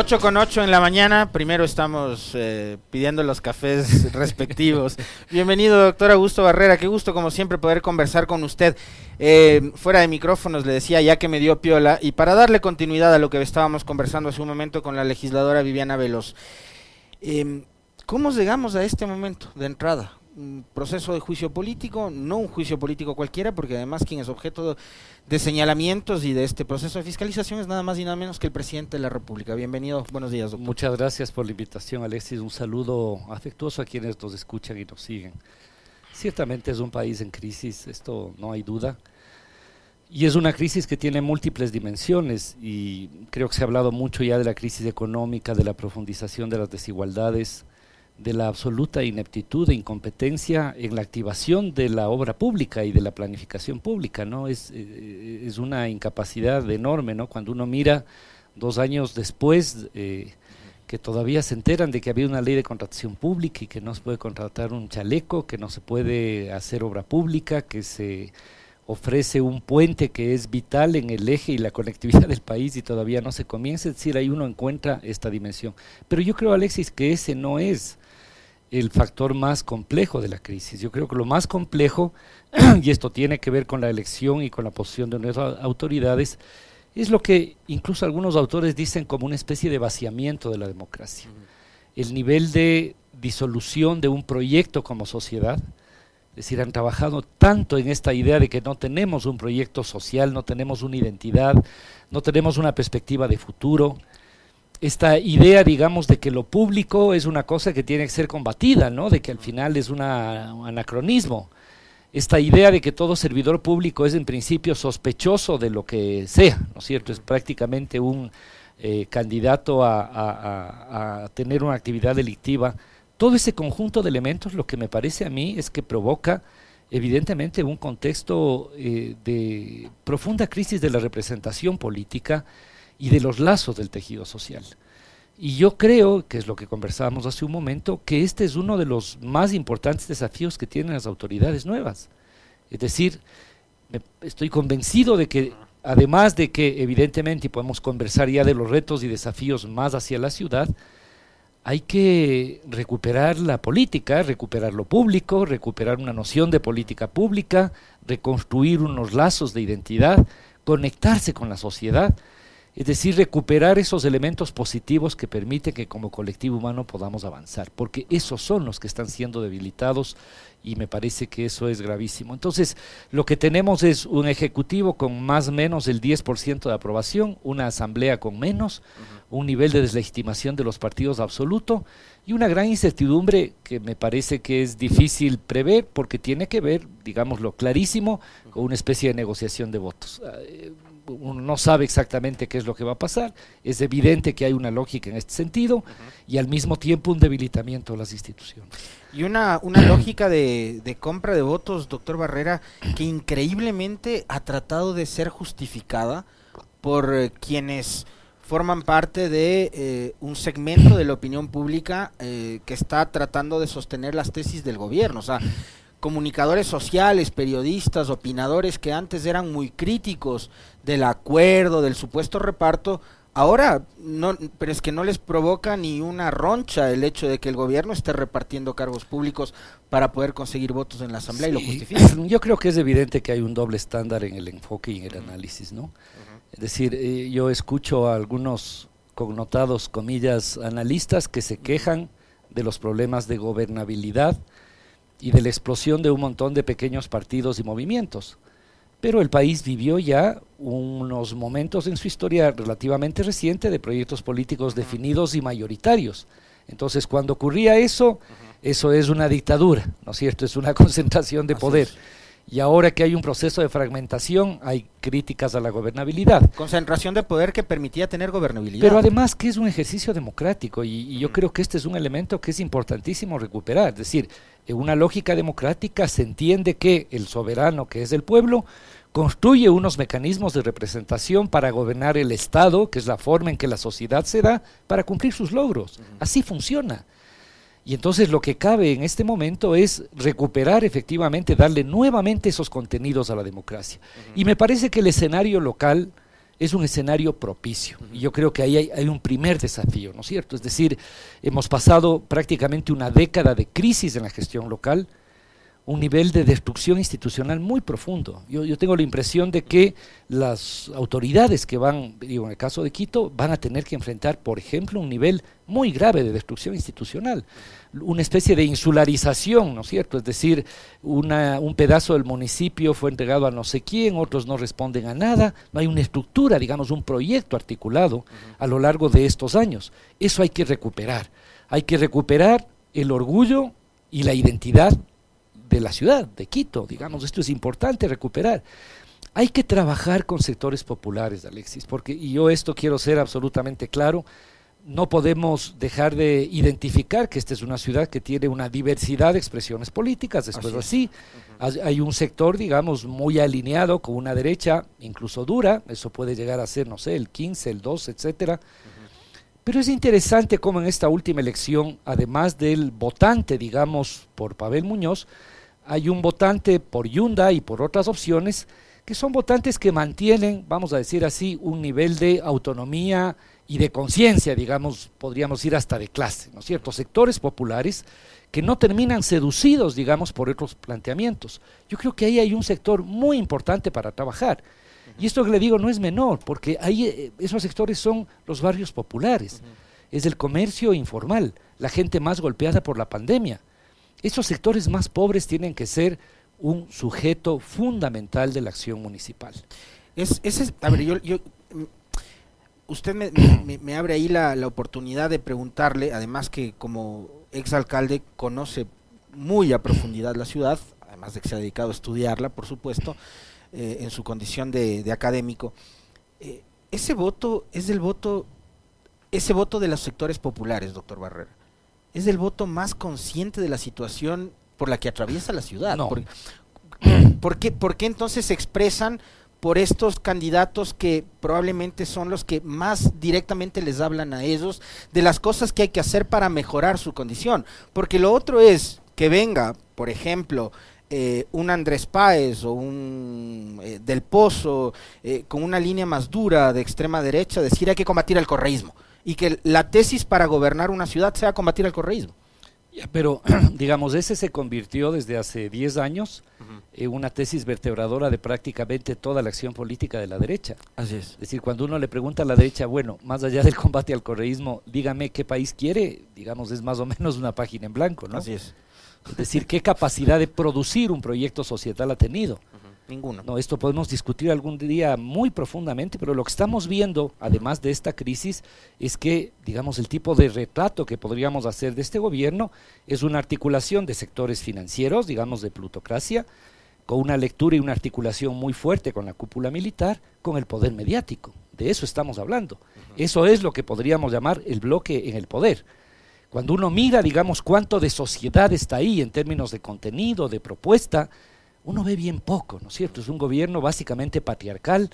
8 con 8 en la mañana. Primero estamos eh, pidiendo los cafés respectivos. Bienvenido, doctor Augusto Barrera. Qué gusto, como siempre, poder conversar con usted. Eh, fuera de micrófonos le decía ya que me dio piola. Y para darle continuidad a lo que estábamos conversando hace un momento con la legisladora Viviana Veloz. Eh, ¿Cómo llegamos a este momento de entrada? Proceso de juicio político, no un juicio político cualquiera, porque además quien es objeto de señalamientos y de este proceso de fiscalización es nada más y nada menos que el presidente de la República. Bienvenido, buenos días, doctor. Muchas gracias por la invitación, Alexis. Un saludo afectuoso a quienes nos escuchan y nos siguen. Ciertamente es un país en crisis, esto no hay duda. Y es una crisis que tiene múltiples dimensiones y creo que se ha hablado mucho ya de la crisis económica, de la profundización de las desigualdades, de la absoluta ineptitud e incompetencia en la activación de la obra pública y de la planificación pública, ¿no? Es, eh, es una incapacidad enorme, ¿no? Cuando uno mira dos años después eh, que todavía se enteran de que había una ley de contratación pública y que no se puede contratar un chaleco, que no se puede hacer obra pública, que se ofrece un puente que es vital en el eje y la conectividad del país y todavía no se comienza, es decir, ahí uno encuentra esta dimensión. Pero yo creo, Alexis, que ese no es el factor más complejo de la crisis. Yo creo que lo más complejo, y esto tiene que ver con la elección y con la posición de nuestras autoridades, es lo que incluso algunos autores dicen como una especie de vaciamiento de la democracia. El nivel de disolución de un proyecto como sociedad, es decir, han trabajado tanto en esta idea de que no tenemos un proyecto social, no tenemos una identidad, no tenemos una perspectiva de futuro, esta idea, digamos, de que lo público es una cosa que tiene que ser combatida, ¿no? De que al final es un anacronismo. Esta idea de que todo servidor público es en principio sospechoso de lo que sea, ¿no es cierto? Es prácticamente un eh, candidato a, tener una actividad delictiva. Todo ese conjunto de elementos, lo que me parece a mí es que provoca evidentemente un contexto eh, de profunda crisis de la representación política, y de los lazos del tejido social. Y yo creo, que es lo que conversábamos hace un momento, que este es uno de los más importantes desafíos que tienen las autoridades nuevas. Es decir, estoy convencido de que, además de que evidentemente podemos conversar ya de los retos y desafíos más hacia la ciudad, hay que recuperar la política, recuperar lo público, recuperar una noción de política pública, reconstruir unos lazos de identidad, conectarse con la sociedad es decir, recuperar esos elementos positivos que permiten que como colectivo humano podamos avanzar, porque esos son los que están siendo debilitados y me parece que eso es gravísimo. Entonces, lo que tenemos es un ejecutivo con más o menos el 10% de aprobación, una asamblea con menos, un nivel de deslegitimación de los partidos absoluto y una gran incertidumbre que me parece que es difícil prever porque tiene que ver, digámoslo clarísimo, con una especie de negociación de votos. Uno no sabe exactamente qué es lo que va a pasar, es evidente que hay una lógica en este sentido y al mismo tiempo un debilitamiento de las instituciones. Y una, una lógica de, de, compra de votos, doctor Barrera, que increíblemente ha tratado de ser justificada por eh, quienes forman parte de eh, un segmento de la opinión pública eh, que está tratando de sostener las tesis del gobierno. O sea, comunicadores sociales, periodistas, opinadores que antes eran muy críticos del acuerdo, del supuesto reparto, ahora no, pero es que no les provoca ni una roncha el hecho de que el gobierno esté repartiendo cargos públicos para poder conseguir votos en la asamblea y lo justifica. Yo creo que es evidente que hay un doble estándar en el enfoque y en el análisis, ¿no? Es decir, eh, yo escucho a algunos connotados comillas analistas que se quejan de los problemas de gobernabilidad y de la explosión de un montón de pequeños partidos y movimientos. Pero el país vivió ya unos momentos en su historia relativamente reciente de proyectos políticos definidos y mayoritarios. Entonces, cuando ocurría eso, eso es una dictadura, ¿no es cierto? Es una concentración de poder. Y ahora que hay un proceso de fragmentación, hay críticas a la gobernabilidad. Concentración de poder que permitía tener gobernabilidad. Pero además que es un ejercicio democrático y, yo creo que este es un elemento que es importantísimo recuperar. Es decir, en una lógica democrática se entiende que el soberano, que es el pueblo, construye unos mecanismos de representación para gobernar el Estado, que es la forma en que la sociedad se da, para cumplir sus logros. Así funciona. Y entonces lo que cabe en este momento es recuperar efectivamente, darle nuevamente esos contenidos a la democracia. Y me parece que el escenario local es un escenario propicio. Y yo creo que ahí hay, hay, un primer desafío, ¿no es cierto? Es decir, hemos pasado prácticamente una década de crisis en la gestión local, un nivel de destrucción institucional muy profundo. Yo, yo, tengo la impresión de que las autoridades que van, digo, en el caso de Quito, van a tener que enfrentar, por ejemplo, un nivel muy grave de destrucción institucional, una especie de insularización, ¿no es cierto? Es decir, un pedazo del municipio fue entregado a no sé quién, otros no responden a nada, no hay una estructura, digamos, un proyecto articulado a lo largo de estos años. Eso hay que recuperar. Hay que recuperar el orgullo y la identidad de la ciudad, de Quito, digamos, esto es importante recuperar. Hay que trabajar con sectores populares, Alexis, porque, y yo esto quiero ser absolutamente claro, no podemos dejar de identificar que esta es una ciudad que tiene una diversidad de expresiones políticas, después así, así. Hay un sector, digamos, muy alineado con una derecha, incluso dura, eso puede llegar a ser, no sé, el 15, el 12, etcétera, pero es interesante cómo en esta última elección, además del votante, digamos, por Pavel Muñoz, hay un votante por Yunda y por otras opciones que son votantes que mantienen, vamos a decir así, un nivel de autonomía y de conciencia, digamos, podríamos ir hasta de clase, ¿no es cierto? Sectores populares que no terminan seducidos, digamos, por otros planteamientos. Yo creo que ahí hay un sector muy importante para trabajar. Y esto que le digo no es menor, porque ahí eh, esos sectores son los barrios populares, es el comercio informal, la gente más golpeada por la pandemia esos sectores más pobres tienen que ser un sujeto fundamental de la acción municipal. Es, a ver, yo, mm, usted me, abre ahí la, oportunidad de preguntarle, además que como exalcalde conoce muy a profundidad la ciudad, además de que se ha dedicado a estudiarla, por supuesto, eh, en su condición de, académico, eh, ese voto es el voto, ese voto de los sectores populares, doctor Barrera es el voto más consciente de la situación por la que atraviesa la ciudad. Por, qué, ¿Por qué entonces se expresan por estos candidatos que probablemente son los que más directamente les hablan a ellos de las cosas que hay que hacer para mejorar su condición? Porque lo otro es que venga, por ejemplo, eh, un Andrés Páez o un eh, Del Pozo eh, con una línea más dura de extrema derecha, decir hay que combatir el correísmo y que la tesis para gobernar una ciudad sea combatir el correísmo. pero, digamos, ese se convirtió desde hace 10 años en una tesis vertebradora de prácticamente toda la acción política de la derecha. Así es. Es decir, cuando uno le pregunta a la derecha, bueno, más allá del combate al correísmo, dígame qué país quiere, digamos, es más o menos una página en blanco, ¿no? Así es. Es decir, qué capacidad de producir un proyecto societal ha tenido. Ninguno. No, esto podemos discutir algún día muy profundamente, pero lo que estamos viendo, además de esta crisis, es que, digamos, el tipo de retrato que podríamos hacer de este gobierno es una articulación de sectores financieros, digamos, de plutocracia, con una lectura y una articulación muy fuerte con la cúpula militar, con el poder mediático. De eso estamos hablando. Eso es lo que podríamos llamar el bloque en el poder. Cuando uno mira, digamos, cuánto de sociedad está ahí en términos de contenido, de propuesta, uno ve bien poco, ¿no es cierto? Es un gobierno básicamente patriarcal,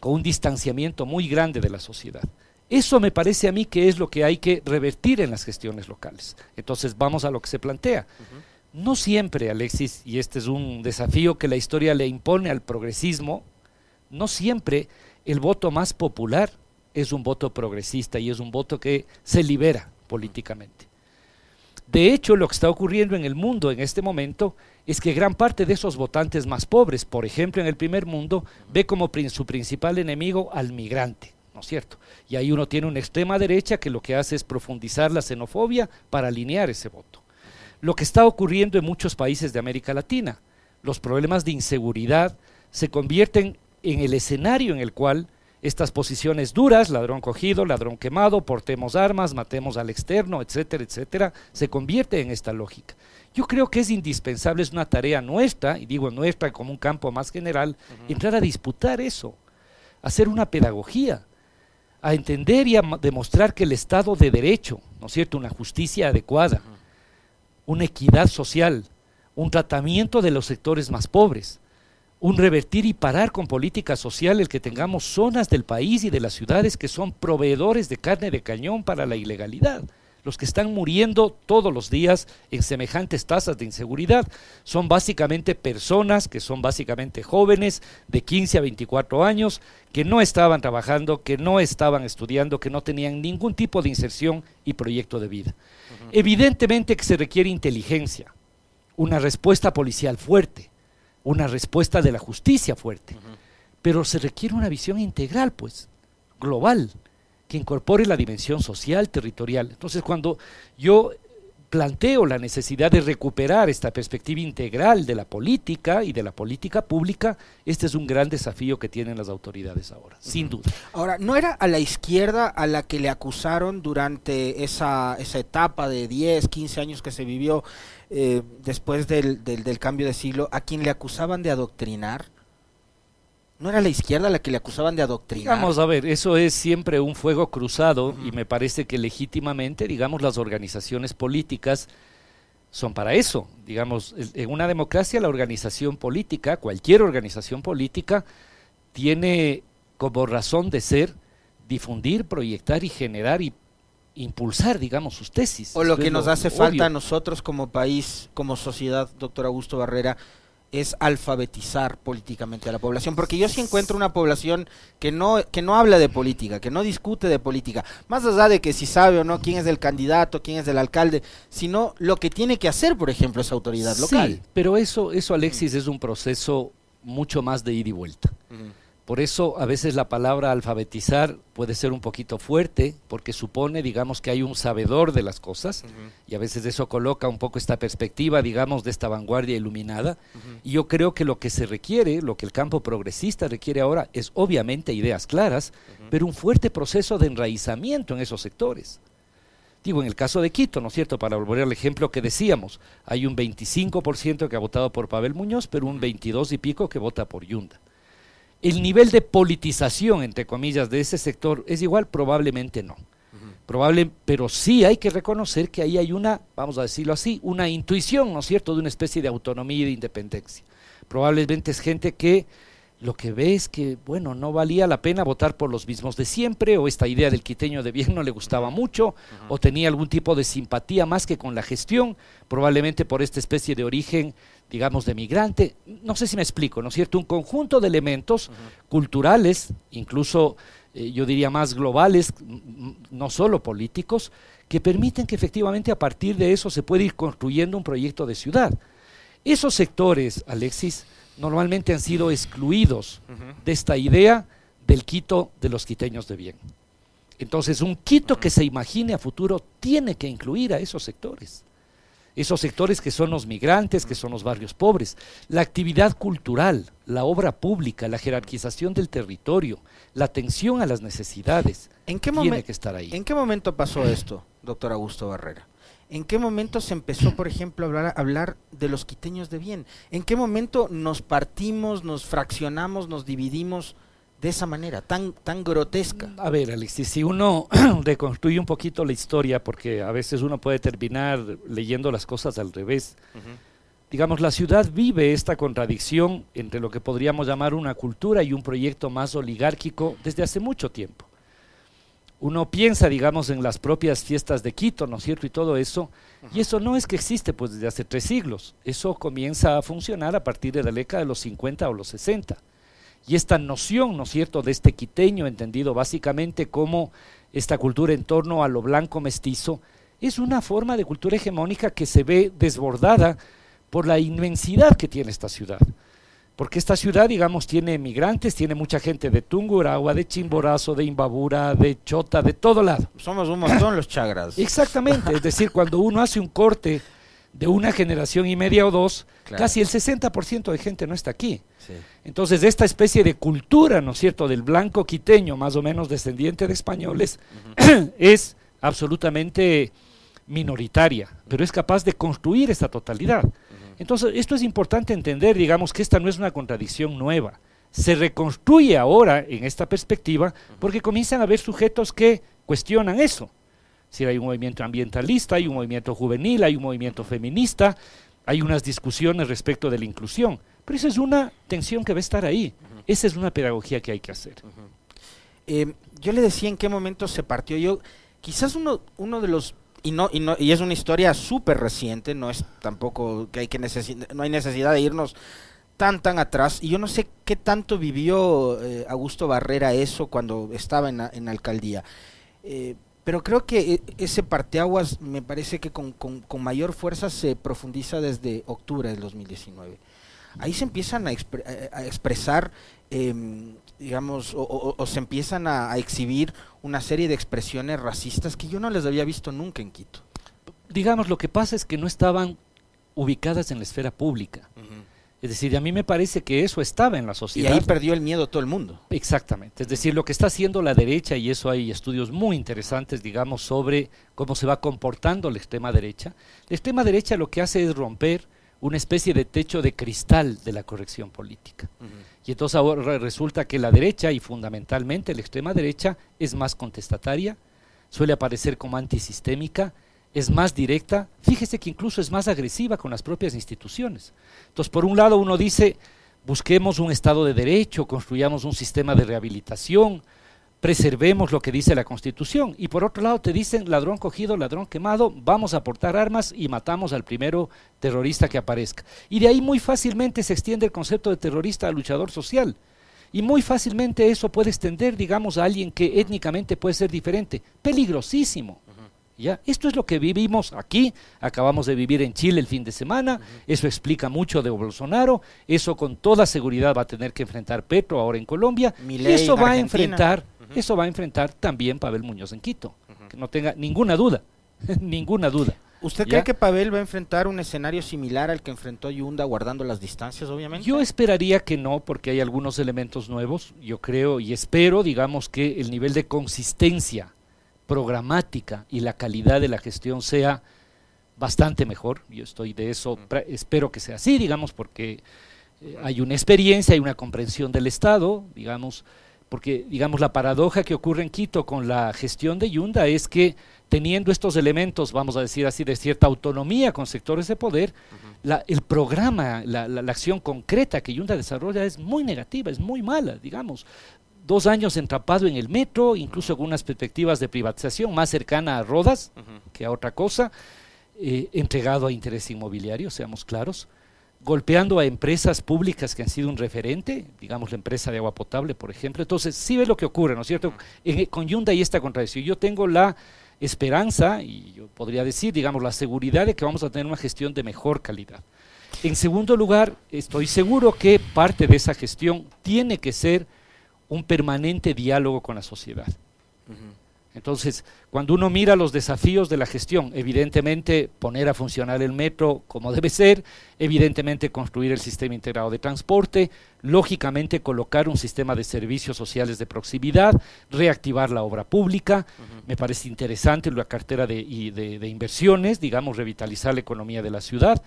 con un distanciamiento muy grande de la sociedad. Eso me parece a mí que es lo que hay que revertir en las gestiones locales. Entonces vamos a lo que se plantea. No siempre, Alexis, y este es un desafío que la historia le impone al progresismo, no siempre el voto más popular es un voto progresista y es un voto que se libera políticamente. De hecho, lo que está ocurriendo en el mundo en este momento es que gran parte de esos votantes más pobres, por ejemplo en el primer mundo, ve como su principal enemigo al migrante, ¿no es cierto? Y ahí uno tiene una extrema derecha que lo que hace es profundizar la xenofobia para alinear ese voto. Lo que está ocurriendo en muchos países de América Latina, los problemas de inseguridad se convierten en el escenario en el cual estas posiciones duras, ladrón cogido, ladrón quemado, portemos armas, matemos al externo, etcétera, etcétera, se convierte en esta lógica. Yo creo que es indispensable, es una tarea nuestra, y digo nuestra como un campo más general, entrar a disputar eso, hacer una pedagogía, a entender y a demostrar que el Estado de Derecho, ¿no es cierto?, una justicia adecuada, una equidad social, un tratamiento de los sectores más pobres, un revertir y parar con políticas sociales que tengamos zonas del país y de las ciudades que son proveedores de carne de cañón para la ilegalidad. Los que están muriendo todos los días en semejantes tasas de inseguridad son básicamente personas que son básicamente jóvenes de 15 a 24 años que no estaban trabajando, que no estaban estudiando, que no tenían ningún tipo de inserción y proyecto de vida. Evidentemente que se requiere inteligencia, una respuesta policial fuerte, una respuesta de la justicia fuerte, pero se requiere una visión integral, pues, global que incorpore la dimensión social, territorial. Entonces, cuando yo planteo la necesidad de recuperar esta perspectiva integral de la política y de la política pública, este es un gran desafío que tienen las autoridades ahora, sin duda. Ahora, ¿no era a la izquierda a la que le acusaron durante esa, esa etapa de 10, 15 años que se vivió eh, después del, del cambio de siglo, a quien le acusaban de adoctrinar? ¿No era la izquierda la que le acusaban de adoctrinar? Vamos a ver, eso es siempre un fuego cruzado y me parece que legítimamente, digamos, las organizaciones políticas son para eso. Digamos, en una democracia la organización política, cualquier organización política, tiene como razón de ser difundir, proyectar y generar y impulsar, digamos, sus tesis. O lo que nos hace falta a nosotros como país, como sociedad, doctor Augusto Barrera, es alfabetizar políticamente a la población, porque yo sí encuentro una población que no que no habla de política, que no discute de política, más allá de que si sabe o no quién es el candidato, quién es el alcalde, sino lo que tiene que hacer, por ejemplo, esa autoridad local. Sí, pero eso eso Alexis es un proceso mucho más de ida y vuelta. Por eso a veces la palabra alfabetizar puede ser un poquito fuerte, porque supone, digamos, que hay un sabedor de las cosas, y a veces eso coloca un poco esta perspectiva, digamos, de esta vanguardia iluminada. Y yo creo que lo que se requiere, lo que el campo progresista requiere ahora, es obviamente ideas claras, pero un fuerte proceso de enraizamiento en esos sectores. Digo, en el caso de Quito, ¿no es cierto? Para volver al ejemplo que decíamos, hay un 25% que ha votado por Pavel Muñoz, pero un 22 y pico que vota por Yunda. ¿El nivel de politización, entre comillas, de ese sector es igual? Probablemente no. Probable, pero sí hay que reconocer que ahí hay una, vamos a decirlo así, una intuición, ¿no es cierto?, de una especie de autonomía y de independencia. Probablemente es gente que lo que ve es que, bueno, no valía la pena votar por los mismos de siempre, o esta idea del quiteño de bien no le gustaba mucho, o tenía algún tipo de simpatía más que con la gestión, probablemente por esta especie de origen digamos, de migrante, no sé si me explico, ¿no es cierto? Un conjunto de elementos culturales, incluso eh, yo diría más globales, no solo políticos, que permiten que efectivamente a partir de eso se pueda ir construyendo un proyecto de ciudad. Esos sectores, Alexis, normalmente han sido excluidos de esta idea del Quito de los quiteños de bien. Entonces, un Quito que se imagine a futuro tiene que incluir a esos sectores esos sectores que son los migrantes, que son los barrios pobres, la actividad cultural, la obra pública, la jerarquización del territorio, la atención a las necesidades, ¿En qué tiene que estar ahí. ¿En qué momento pasó esto, doctor Augusto Barrera? ¿En qué momento se empezó, por ejemplo, a hablar, a hablar de los quiteños de bien? ¿En qué momento nos partimos, nos fraccionamos, nos dividimos? De esa manera, tan, tan grotesca. A ver, Alexis, si uno reconstruye un poquito la historia, porque a veces uno puede terminar leyendo las cosas al revés, digamos, la ciudad vive esta contradicción entre lo que podríamos llamar una cultura y un proyecto más oligárquico desde hace mucho tiempo. Uno piensa, digamos, en las propias fiestas de Quito, ¿no es cierto? Y todo eso, y eso no es que existe pues desde hace tres siglos, eso comienza a funcionar a partir de la década de los 50 o los 60 y esta noción, ¿no es cierto?, de este quiteño, entendido básicamente como esta cultura en torno a lo blanco mestizo, es una forma de cultura hegemónica que se ve desbordada por la inmensidad que tiene esta ciudad. Porque esta ciudad, digamos, tiene migrantes, tiene mucha gente de Tungurahua, de Chimborazo, de Imbabura, de Chota, de todo lado. Somos un montón los chagras. Exactamente, es decir, cuando uno hace un corte de una generación y media o dos, casi el 60% de gente no está aquí. Entonces, esta especie de cultura, ¿no es cierto?, del blanco quiteño, más o menos descendiente de españoles, es absolutamente minoritaria, pero es capaz de construir esta totalidad. Entonces, esto es importante entender, digamos, que esta no es una contradicción nueva. Se reconstruye ahora en esta perspectiva porque comienzan a haber sujetos que cuestionan eso si hay un movimiento ambientalista, hay un movimiento juvenil, hay un movimiento feminista, hay unas discusiones respecto de la inclusión. Pero esa es una tensión que va a estar ahí. Esa es una pedagogía que hay que hacer. Eh, yo le decía en qué momento se partió. Yo, quizás uno, uno de los y no, y no y es una historia súper reciente, no es tampoco que hay que no hay necesidad de irnos tan tan atrás y yo no sé qué tanto vivió eh, Augusto Barrera eso cuando estaba en en alcaldía. Eh, pero creo que e, ese parteaguas me parece que con, con, mayor fuerza se profundiza desde octubre del 2019. Ahí se empiezan a, expresar, em, digamos, o, se empiezan a, exhibir una serie de expresiones racistas que yo no les había visto nunca en Quito. Digamos, lo que pasa es que no estaban ubicadas en la esfera pública. Es decir, a mí me parece que eso estaba en la sociedad. Y ahí perdió el miedo todo el mundo. Exactamente. Es decir, lo que está haciendo la derecha, y eso hay estudios muy interesantes, digamos, sobre cómo se va comportando la extrema derecha. La extrema derecha lo que hace es romper una especie de techo de cristal de la corrección política. Y entonces ahora resulta que la derecha, y fundamentalmente la extrema derecha, es más contestataria, suele aparecer como antisistémica, es más directa, fíjese que incluso es más agresiva con las propias instituciones. Entonces, por un lado uno dice, busquemos un Estado de Derecho, construyamos un sistema de rehabilitación, preservemos lo que dice la Constitución. Y por otro lado te dicen, ladrón cogido, ladrón quemado, vamos a aportar armas y matamos al primero terrorista que aparezca. Y de ahí muy fácilmente se extiende el concepto de terrorista a luchador social. Y muy fácilmente eso puede extender, digamos, a alguien que étnicamente puede ser diferente. Peligrosísimo. Esto es lo que vivimos aquí, acabamos de vivir en Chile el fin de semana, eso explica mucho de Bolsonaro, eso con toda seguridad va a tener que enfrentar Petro ahora en Colombia, y eso va a enfrentar, eso va a enfrentar también Pavel Muñoz en Quito, que no tenga ninguna duda, ninguna duda. ¿Usted cree que Pavel va a enfrentar un escenario similar al que enfrentó Yunda guardando las distancias, obviamente? Yo esperaría que no, porque hay algunos elementos nuevos. Yo creo y espero, digamos, que el nivel de consistencia programática y la calidad de la gestión sea bastante mejor. Yo estoy de eso, espero que sea así, digamos, porque eh, hay una experiencia, hay una comprensión del Estado, digamos, porque, digamos, la paradoja que ocurre en Quito con la gestión de Yunda es que teniendo estos elementos, vamos a decir así, de cierta autonomía con sectores de poder, el programa, la, la, acción concreta que Yunda desarrolla es muy negativa, es muy mala, digamos dos años entrapado en el metro, incluso con unas perspectivas de privatización más cercana a Rodas que a otra cosa, eh, entregado a interés inmobiliario, seamos claros, golpeando a empresas públicas que han sido un referente, digamos la empresa de agua potable, por ejemplo. Entonces, sí ve lo que ocurre, ¿no es cierto? En, con Hyundai y esta contradicción. Yo tengo la esperanza, y yo podría decir, digamos, la seguridad de que vamos a tener una gestión de mejor calidad. En segundo lugar, estoy seguro que parte de esa gestión tiene que ser un permanente diálogo con la sociedad. Entonces, cuando uno mira los desafíos de la gestión, evidentemente poner a funcionar el metro como debe ser, evidentemente construir el sistema integrado de transporte, lógicamente colocar un sistema de servicios sociales de proximidad, reactivar la obra pública, me parece interesante la cartera de, de, inversiones, digamos, revitalizar la economía de la ciudad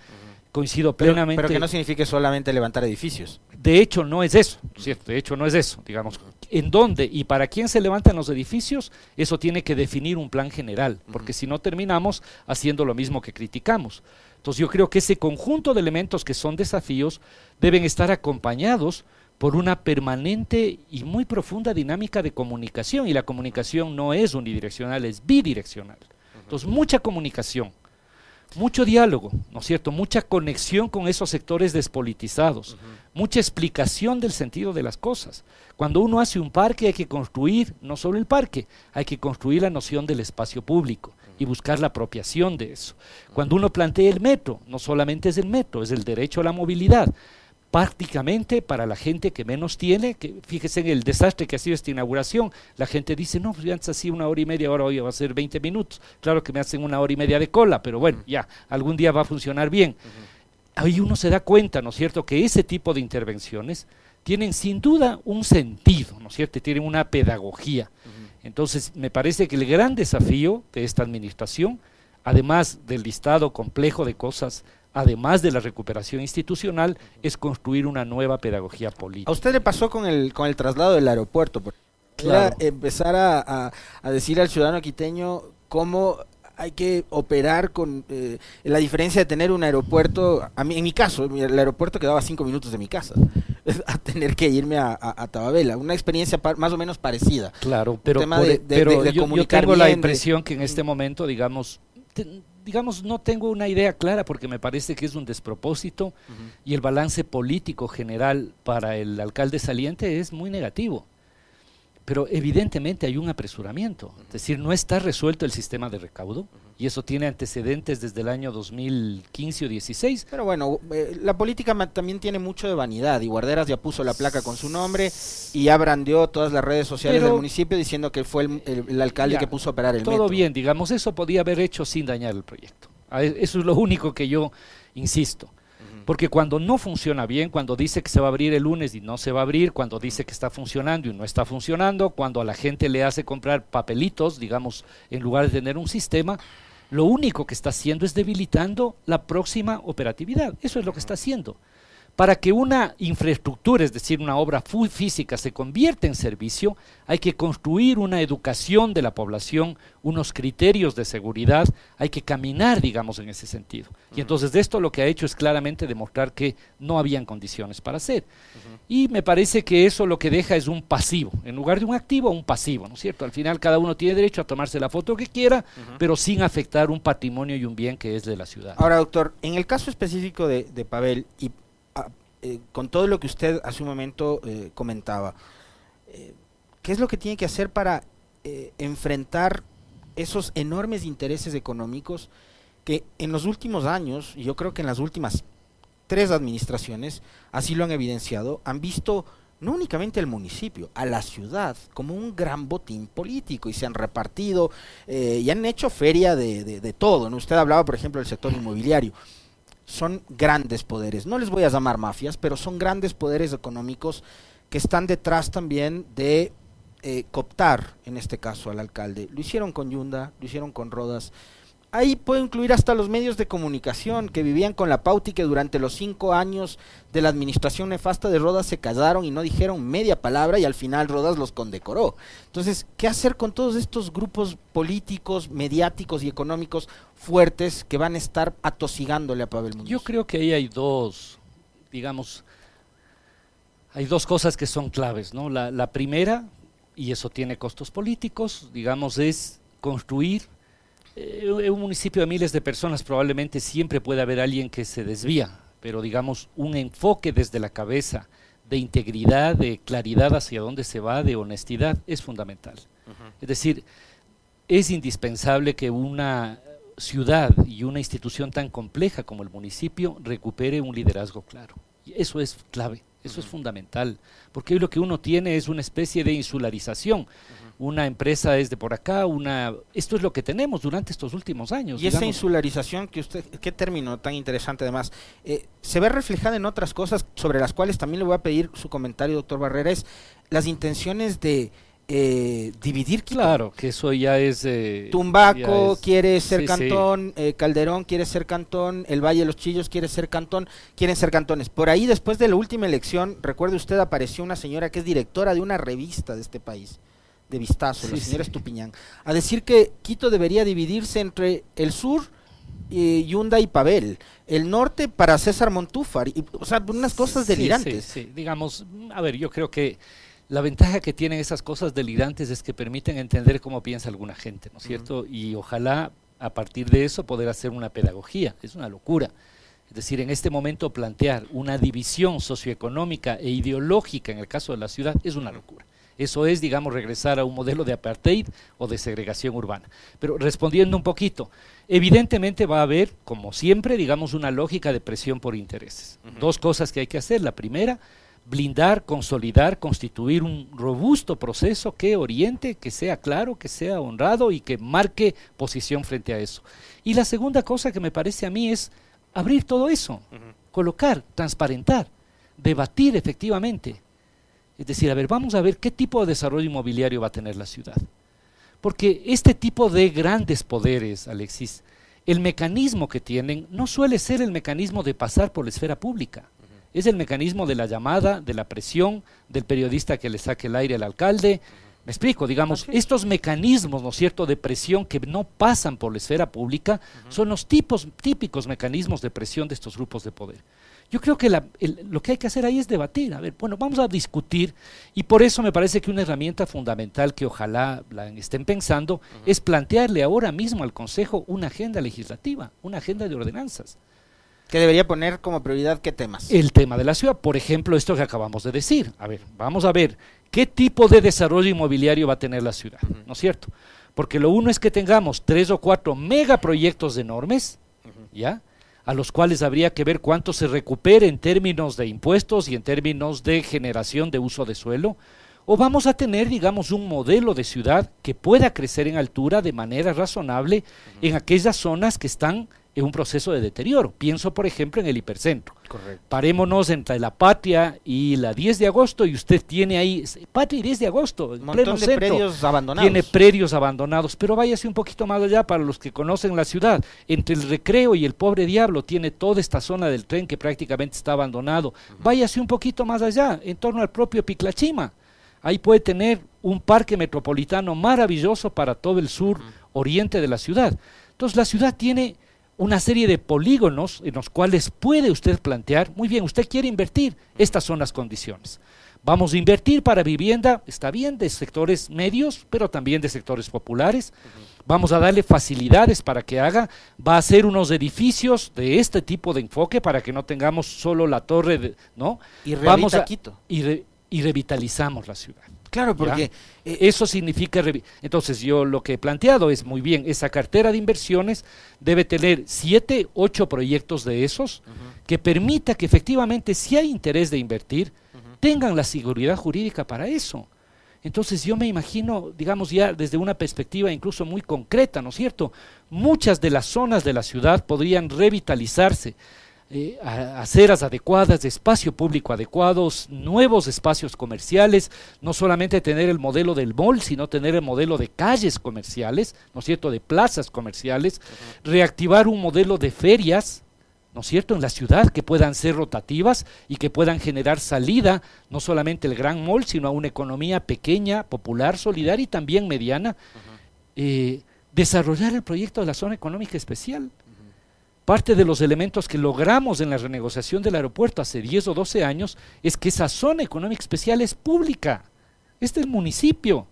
coincido plenamente. Pero, que no signifique solamente levantar edificios. De hecho, no es eso, ¿cierto? De hecho, no es eso, digamos. ¿En dónde y para quién se levantan los edificios? Eso tiene que definir un plan general, porque si no terminamos haciendo lo mismo que criticamos. Entonces yo creo que ese conjunto de elementos que son desafíos deben estar acompañados por una permanente y muy profunda dinámica de comunicación, y la comunicación no es unidireccional, es bidireccional. Entonces, mucha comunicación mucho diálogo, ¿no es cierto? Mucha conexión con esos sectores despolitizados, mucha explicación del sentido de las cosas. Cuando uno hace un parque hay que construir no solo el parque, hay que construir la noción del espacio público y buscar la apropiación de eso. Cuando uno plantea el metro, no solamente es el metro, es el derecho a la movilidad prácticamente para la gente que menos tiene, que fíjese en el desastre que ha sido esta inauguración, la gente dice, no, pues antes hacía una hora y media, ahora hoy va a ser 20 minutos, claro que me hacen una hora y media de cola, pero bueno, ya, algún día va a funcionar bien. Ahí uno se da cuenta, ¿no es cierto?, que ese tipo de intervenciones tienen sin duda un sentido, ¿no es cierto?, tienen una pedagogía. Entonces, me parece que el gran desafío de esta administración, además del listado complejo de cosas además de la recuperación institucional, es construir una nueva pedagogía política. A usted le pasó con el, con el traslado del aeropuerto, claro. empezar a, decir al ciudadano quiteño cómo hay que operar con eh, la diferencia de tener un aeropuerto, a mí, en mi caso, el aeropuerto quedaba cinco minutos de mi casa, a tener que irme a, Tababela, una experiencia más o menos parecida. Claro, pero, pero yo, tengo la impresión que en este momento, digamos, digamos, no tengo una idea clara porque me parece que es un despropósito y el balance político general para el alcalde saliente es muy negativo. Pero evidentemente hay un apresuramiento, es decir, no está resuelto el sistema de recaudo y eso tiene antecedentes desde el año 2015 o 16. Pero bueno, eh, la política también tiene mucho de vanidad y Guarderas ya puso la placa con su nombre y ya brandeó todas las redes sociales del municipio diciendo que fue el, alcalde que puso a operar el Todo bien, digamos, eso podía haber hecho sin dañar el proyecto. Eso es lo único que yo insisto. Porque cuando no funciona bien, cuando dice que se va a abrir el lunes y no se va a abrir, cuando dice que está funcionando y no está funcionando, cuando a la gente le hace comprar papelitos, digamos, en lugar de tener un sistema, lo único que está haciendo es debilitando la próxima operatividad. Eso es lo que está haciendo. Para que una infraestructura, es decir, una obra física, se convierta en servicio, hay que construir una educación de la población, unos criterios de seguridad, hay que caminar, digamos, en ese sentido. Y entonces de esto lo que ha hecho es claramente demostrar que no habían condiciones para hacer. Y me parece que eso lo que deja es un pasivo, en lugar de un activo, un pasivo, ¿no es cierto? Al final cada uno tiene derecho a tomarse la foto que quiera, pero sin afectar un patrimonio y un bien que es de la ciudad. Ahora, doctor, en el caso específico de, de Pavel, y eh, con todo lo que usted hace un momento eh, comentaba, eh, ¿qué es lo que tiene que hacer para enfrentar esos enormes intereses económicos que en los últimos años, y yo creo que en las últimas tres administraciones, así lo han evidenciado, han visto no únicamente al municipio, a la ciudad, como un gran botín político y se han repartido y han hecho feria de, de todo. ¿no? Usted hablaba, por ejemplo, del sector inmobiliario son grandes poderes. No les voy a llamar mafias, pero son grandes poderes económicos que están detrás también de eh, cooptar, en este caso, al alcalde. Lo hicieron con Yunda, lo hicieron con Rodas, Ahí puedo incluir hasta los medios de comunicación que vivían con la pauta y que durante los cinco años de la administración nefasta de Rodas se callaron y no dijeron media palabra y al final Rodas los condecoró. Entonces, ¿qué hacer con todos estos grupos políticos, mediáticos y económicos fuertes que van a estar atosigándole a Pavel Muñoz? Yo creo que ahí hay dos, digamos, hay dos cosas que son claves, ¿no? La, la primera, y eso tiene costos políticos, digamos, es construir en eh, un municipio de miles de personas probablemente siempre puede haber alguien que se desvía, pero digamos un enfoque desde la cabeza de integridad, de claridad hacia dónde se va, de honestidad, es fundamental. Es decir, es indispensable que una ciudad y una institución tan compleja como el municipio recupere un liderazgo claro. Eso es clave, eso es fundamental, porque hoy lo que uno tiene es una especie de insularización. Una empresa es de por acá, una esto es lo que tenemos durante estos últimos años. Y esa insularización que usted, qué término tan interesante además, eh, se ve reflejada en otras cosas sobre las cuales también le voy a pedir su comentario, doctor Barrera, es las intenciones de eh, dividir Claro, que eso ya es... Eh, Tumbaco quiere ser cantón, Calderón quiere ser cantón, el Valle de los Chillos quiere ser cantón, quieren ser cantones. Por ahí, después de la última elección, recuerde usted, apareció una señora que es directora de una revista de este país de vistazo, la señora Estupiñán, a decir que Quito debería dividirse entre el sur, y Yunda y Pavel, el norte para César Montúfar, y, o sea, unas cosas delirantes. Sí, digamos, a ver, yo creo que la ventaja que tienen esas cosas delirantes es que permiten entender cómo piensa alguna gente, ¿no es cierto? Y ojalá a partir de eso poder hacer una pedagogía, es una locura. Es decir, en este momento plantear una división socioeconómica e ideológica en el caso de la ciudad es una locura. Eso es, digamos, regresar a un modelo de apartheid o de segregación urbana. Pero respondiendo un poquito, evidentemente va a haber, como siempre, digamos, una lógica de presión por intereses. Dos cosas que hay que hacer. La primera, blindar, consolidar, constituir un robusto proceso que oriente, que sea claro, que sea honrado y que marque posición frente a eso. Y la segunda cosa que me parece a mí es abrir todo eso, colocar, transparentar, debatir efectivamente es decir, a ver, vamos a ver qué tipo de desarrollo inmobiliario va a tener la ciudad. Porque este tipo de grandes poderes, Alexis, el mecanismo que tienen no suele ser el mecanismo de pasar por la esfera pública. Es el mecanismo de la llamada, de la presión, del periodista que le saque el aire al alcalde, Me explico, digamos, estos mecanismos, ¿no es cierto?, de presión que no pasan por la esfera pública son los tipos, típicos mecanismos de presión de estos grupos de poder. Yo creo que lo que hay que hacer ahí es debatir. A ver, bueno, vamos a discutir y por eso me parece que una herramienta fundamental que ojalá la estén pensando es plantearle ahora mismo al Consejo una agenda legislativa, una agenda de ordenanzas. ¿Qué debería poner como prioridad qué temas? El tema de la ciudad, por ejemplo, esto que acabamos de decir. A ver, vamos a ver qué tipo de desarrollo inmobiliario va a tener la ciudad, ¿no es cierto? Porque lo uno es que tengamos tres o cuatro megaproyectos enormes, ¿ya? A los cuales habría que ver cuánto se recupere en términos de impuestos y en términos de generación de uso de suelo. O vamos a tener, digamos, un modelo de ciudad que pueda crecer en altura de manera razonable en aquellas zonas que están en un proceso de deterioro. Pienso, por ejemplo, en el hipercentro. Correcto. Parémonos entre la Patria y la 10 de agosto y usted tiene ahí, Patria y 10 de agosto, en pleno de predios abandonados. Tiene predios abandonados, pero váyase un poquito más allá para los que conocen la ciudad. Entre el recreo y el pobre diablo tiene toda esta zona del tren que prácticamente está abandonado. Váyase un poquito más allá, en torno al propio Piclachima. Ahí puede tener un parque metropolitano maravilloso para todo el sur oriente de la ciudad. Entonces la ciudad tiene una serie de polígonos en los cuales puede usted plantear, muy bien, usted quiere invertir, estas son las condiciones. Vamos a invertir para vivienda, está bien, de sectores medios, pero también de sectores populares. Vamos a darle facilidades para que haga, va a hacer unos edificios de este tipo de enfoque para que no tengamos solo la torre, de, ¿no? Y Vamos a, y revitalizamos la ciudad. Claro, porque eh, eso significa... Entonces yo lo que he planteado es, muy bien, esa cartera de inversiones debe tener siete, ocho proyectos de esos que permita que efectivamente, si hay interés de invertir, tengan la seguridad jurídica para eso. Entonces yo me imagino, digamos ya desde una perspectiva incluso muy concreta, ¿no es cierto? Muchas de las zonas de la ciudad podrían revitalizarse eh, aceras adecuadas, de espacio público adecuados, nuevos espacios comerciales, no solamente tener el modelo del mall, sino tener el modelo de calles comerciales, ¿no es cierto?, de plazas comerciales, reactivar un modelo de ferias, ¿no es cierto?, en la ciudad que puedan ser rotativas y que puedan generar salida, no solamente el gran mall, sino a una economía pequeña, popular, solidaria y también mediana. Eh, desarrollar el proyecto de la zona económica especial. Parte de los elementos que logramos en la renegociación del aeropuerto hace 10 o 12 años es que esa zona económica especial es pública, es del municipio.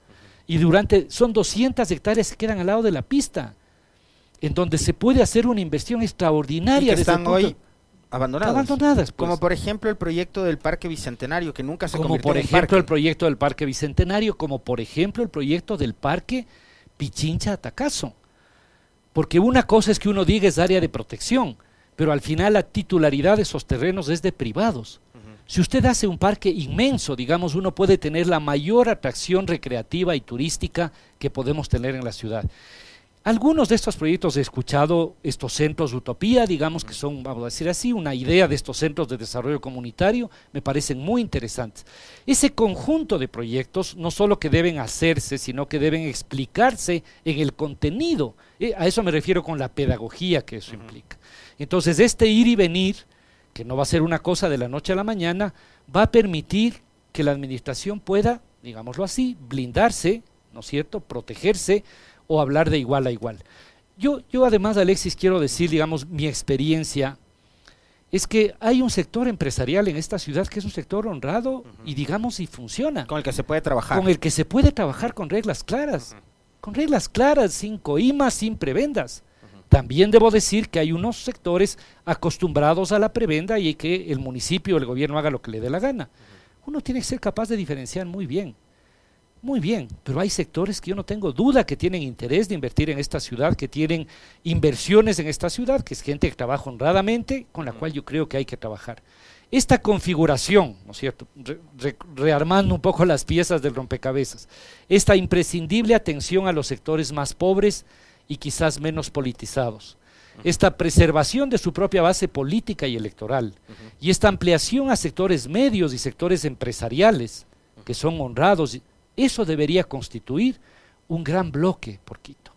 Y durante, son 200 hectáreas que quedan al lado de la pista, en donde se puede hacer una inversión extraordinaria. Y que están hoy abandonadas. abandonadas pues. Como por ejemplo el proyecto del Parque Bicentenario, que nunca se Como por ejemplo el proyecto del Parque Bicentenario, como por ejemplo el proyecto del Parque Pichincha Atacazo porque una cosa es que uno diga es área de protección, pero al final la titularidad de esos terrenos es de privados. Si usted hace un parque inmenso, digamos, uno puede tener la mayor atracción recreativa y turística que podemos tener en la ciudad. Algunos de estos proyectos he escuchado, estos centros utopía, digamos que son, vamos a decir así, una idea de estos centros de desarrollo comunitario, me parecen muy interesantes. Ese conjunto de proyectos no solo que deben hacerse, sino que deben explicarse en el contenido. Eh, a eso me refiero con la pedagogía que eso implica. Entonces, este ir y venir, que no va a ser una cosa de la noche a la mañana, va a permitir que la administración pueda, digámoslo así, blindarse, ¿no es cierto?, protegerse o hablar de igual a igual. Yo, yo además, Alexis, quiero decir, digamos, mi experiencia es que hay un sector empresarial en esta ciudad que es un sector honrado y digamos y funciona. Con el que se puede trabajar. Con el que se puede trabajar con reglas claras. Con reglas claras, sin coimas, sin prebendas. También debo decir que hay unos sectores acostumbrados a la prebenda y que el municipio o el gobierno haga lo que le dé la gana. Uno tiene que ser capaz de diferenciar muy bien. Muy bien, pero hay sectores que yo no tengo duda que tienen interés de invertir en esta ciudad, que tienen inversiones en esta ciudad, que es gente que trabaja honradamente, con la cual yo creo que hay que trabajar. Esta configuración, ¿no es cierto? rearmando un poco las piezas del rompecabezas, esta imprescindible atención a los sectores más pobres y quizás menos politizados, esta preservación de su propia base política y electoral, y esta ampliación a sectores medios y sectores empresariales, que son honrados eso debería constituir un gran bloque por Quito.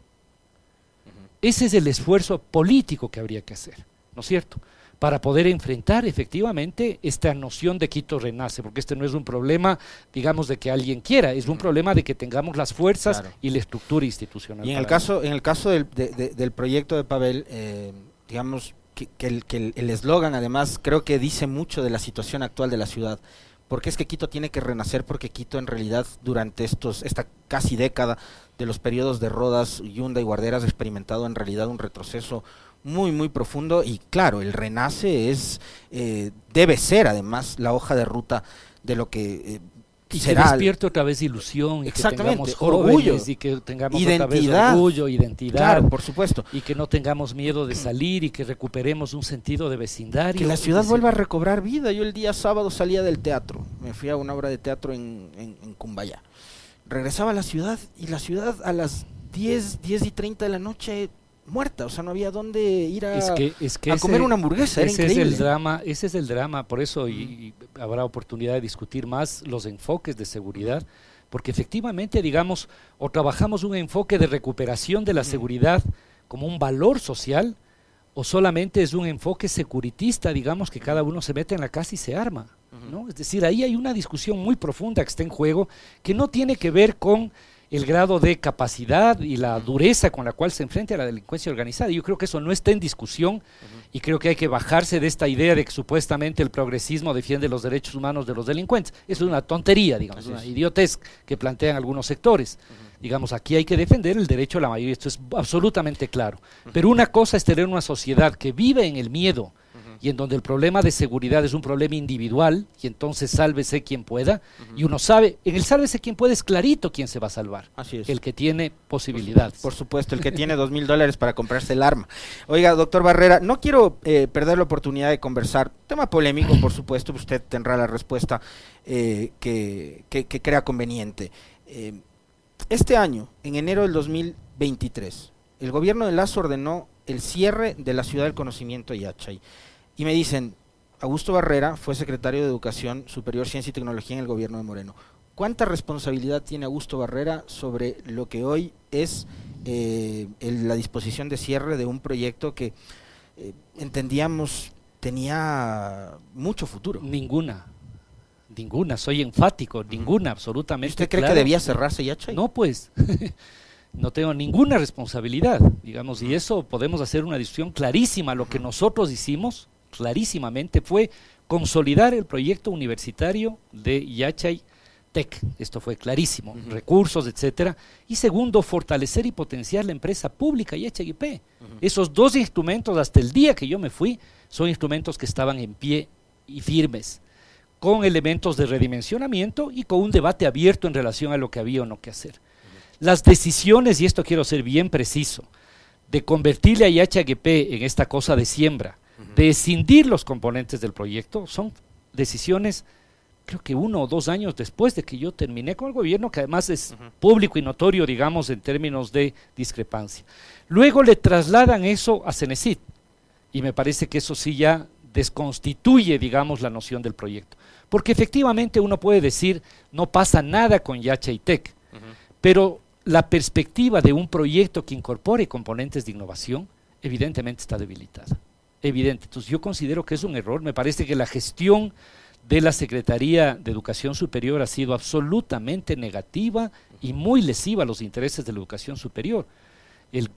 Ese es el esfuerzo político que habría que hacer. ¿no es cierto? Para poder enfrentar efectivamente esta noción de Quito renace, porque este no es un problema, digamos, de que alguien quiera, es un problema de que tengamos las fuerzas y la estructura institucional. Y en el caso, en el caso del, del proyecto de Pavel, eh, digamos que, el eslogan además creo que dice mucho de la situación actual de la ciudad. Porque es que Quito tiene que renacer porque Quito en realidad durante estos esta casi década de los periodos de Rodas, Yunda y Guarderas ha experimentado en realidad un retroceso muy muy profundo y claro el renace es eh, debe ser además la hoja de ruta de lo que eh, y será que despierte otra vez ilusión y que tengamos orgullo y que tengamos identidad, orgullo, identidad, claro, por supuesto, y que no tengamos miedo de salir y que recuperemos un sentido de vecindario. Que la ciudad vuelva a recobrar vida. Yo el día sábado salía del teatro, me fui a una obra de teatro en, en, en Cumbaya. Regresaba a la ciudad y la ciudad a las 10, 10 y 30 de la noche muerta, o sea, no había dónde ir a, comer una hamburguesa. Ese es el drama, ese es el drama, por eso y, habrá oportunidad de discutir más los enfoques de seguridad, porque efectivamente, digamos, o trabajamos un enfoque de recuperación de la seguridad como un valor social, o solamente es un enfoque securitista, digamos, que cada uno se mete en la casa y se arma. ¿no? Es decir, ahí hay una discusión muy profunda que está en juego, que no tiene que ver con el grado de capacidad y la dureza con la cual se enfrenta a la delincuencia organizada. Yo creo que eso no está en discusión y creo que hay que bajarse de esta idea de que supuestamente el progresismo defiende los derechos humanos de los delincuentes. Eso es una tontería, digamos, una idiotez que plantean algunos sectores. Digamos, aquí hay que defender el derecho a la mayoría, esto es absolutamente claro. Pero una cosa es tener una sociedad que vive en el miedo, y en donde el problema de seguridad es un problema individual y entonces sálvese quien pueda y uno sabe, en el sálvese quien puede es clarito quién se va a salvar. Así es. El que tiene posibilidades. Por, supuesto, el que tiene dos mil dólares para comprarse el arma. Oiga, doctor Barrera, no quiero eh, perder la oportunidad de conversar. Tema polémico, por supuesto, usted tendrá la respuesta eh, que, crea conveniente. Eh, este año, en enero del 2023, el gobierno de Lazo ordenó el cierre de la ciudad del conocimiento Yachay. Y me dicen, Augusto Barrera fue secretario de Educación Superior, Ciencia y Tecnología en el gobierno de Moreno. ¿Cuánta responsabilidad tiene Augusto Barrera sobre lo que hoy es eh, la disposición de cierre de un proyecto que eh, entendíamos tenía mucho futuro? Ninguna. Ninguna, soy enfático, ninguna, absolutamente. ¿Usted cree que debía cerrarse ya, Chay? No, pues. no tengo ninguna responsabilidad, digamos, y eso podemos hacer una discusión clarísima. Lo que nosotros hicimos clarísimamente fue consolidar el proyecto universitario de Yachay Tech. Esto fue clarísimo, recursos, etcétera. Y segundo, fortalecer y potenciar la empresa pública Yachay IP. Esos dos instrumentos, hasta el día que yo me fui, son instrumentos que estaban en pie y firmes, con elementos de redimensionamiento y con un debate abierto en relación a lo que había o no que hacer. Las decisiones, y esto quiero ser bien preciso, de convertirle a YHGP en esta cosa de siembra, de escindir los componentes del proyecto son decisiones, creo que uno o dos años después de que yo terminé con el gobierno, que además es público y notorio, digamos, en términos de discrepancia. Luego le trasladan eso a Cenecit, y me parece que eso sí ya desconstituye, digamos, la noción del proyecto. Porque efectivamente uno puede decir, no pasa nada con Yacha y Tech, pero la perspectiva de un proyecto que incorpore componentes de innovación evidentemente está debilitada evidente. Entonces yo considero que es un error, me parece que la gestión de la Secretaría de Educación Superior ha sido absolutamente negativa y muy lesiva a los intereses de la educación superior. El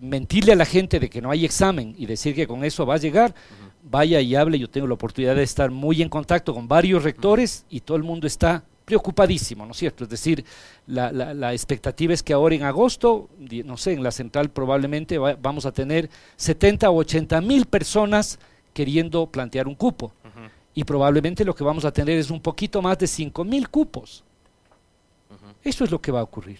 mentirle a la gente de que no hay examen y decir que con eso va a llegar, vaya y hable, yo tengo la oportunidad de estar muy en contacto con varios rectores y todo el mundo está preocupadísimo, ¿no es cierto? Es decir, la, la, expectativa es que ahora en agosto, no sé, en la central probablemente vamos a tener 70 o 80 mil personas queriendo plantear un cupo. Y probablemente lo que vamos a tener es un poquito más de 5 mil cupos. Eso es lo que va a ocurrir.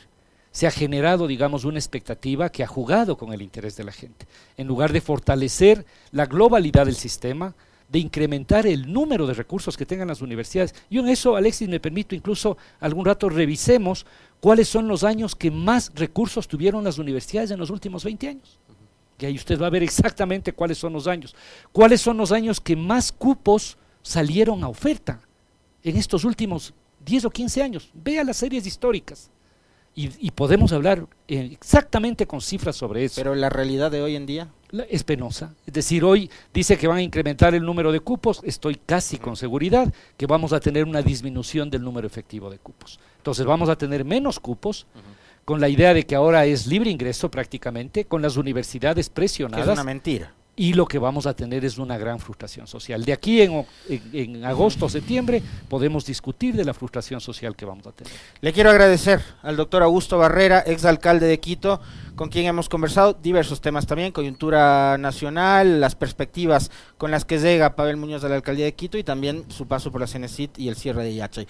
Se ha generado, digamos, una expectativa que ha jugado con el interés de la gente. En lugar de fortalecer la globalidad del sistema, de incrementar el número de recursos que tengan las universidades. Yo en eso, Alexis, me permito incluso algún rato revisemos cuáles son los años que más recursos tuvieron las universidades en los últimos 20 años. Y ahí usted va a ver exactamente cuáles son los años. ¿Cuáles son los años que más cupos salieron a oferta en estos últimos 10 o 15 años? Vea las series históricas. Y, podemos hablar eh, exactamente con cifras sobre eso. Pero la realidad de hoy en día. Es penosa. Es decir, hoy dice que van a incrementar el número de cupos, estoy casi con seguridad que vamos a tener una disminución del número efectivo de cupos. Entonces vamos a tener menos cupos, con la idea de que ahora es libre ingreso prácticamente, con las universidades presionadas. es una mentira y lo que vamos a tener es una gran frustración social. De aquí en, agosto o septiembre podemos discutir de la frustración social que vamos a tener. Le quiero agradecer al doctor Augusto Barrera, exalcalde de Quito, con quien hemos conversado diversos temas también, coyuntura nacional, las perspectivas con las que llega Pavel Muñoz de la alcaldía de Quito y también su paso por la CENESIT y el cierre de Yachay.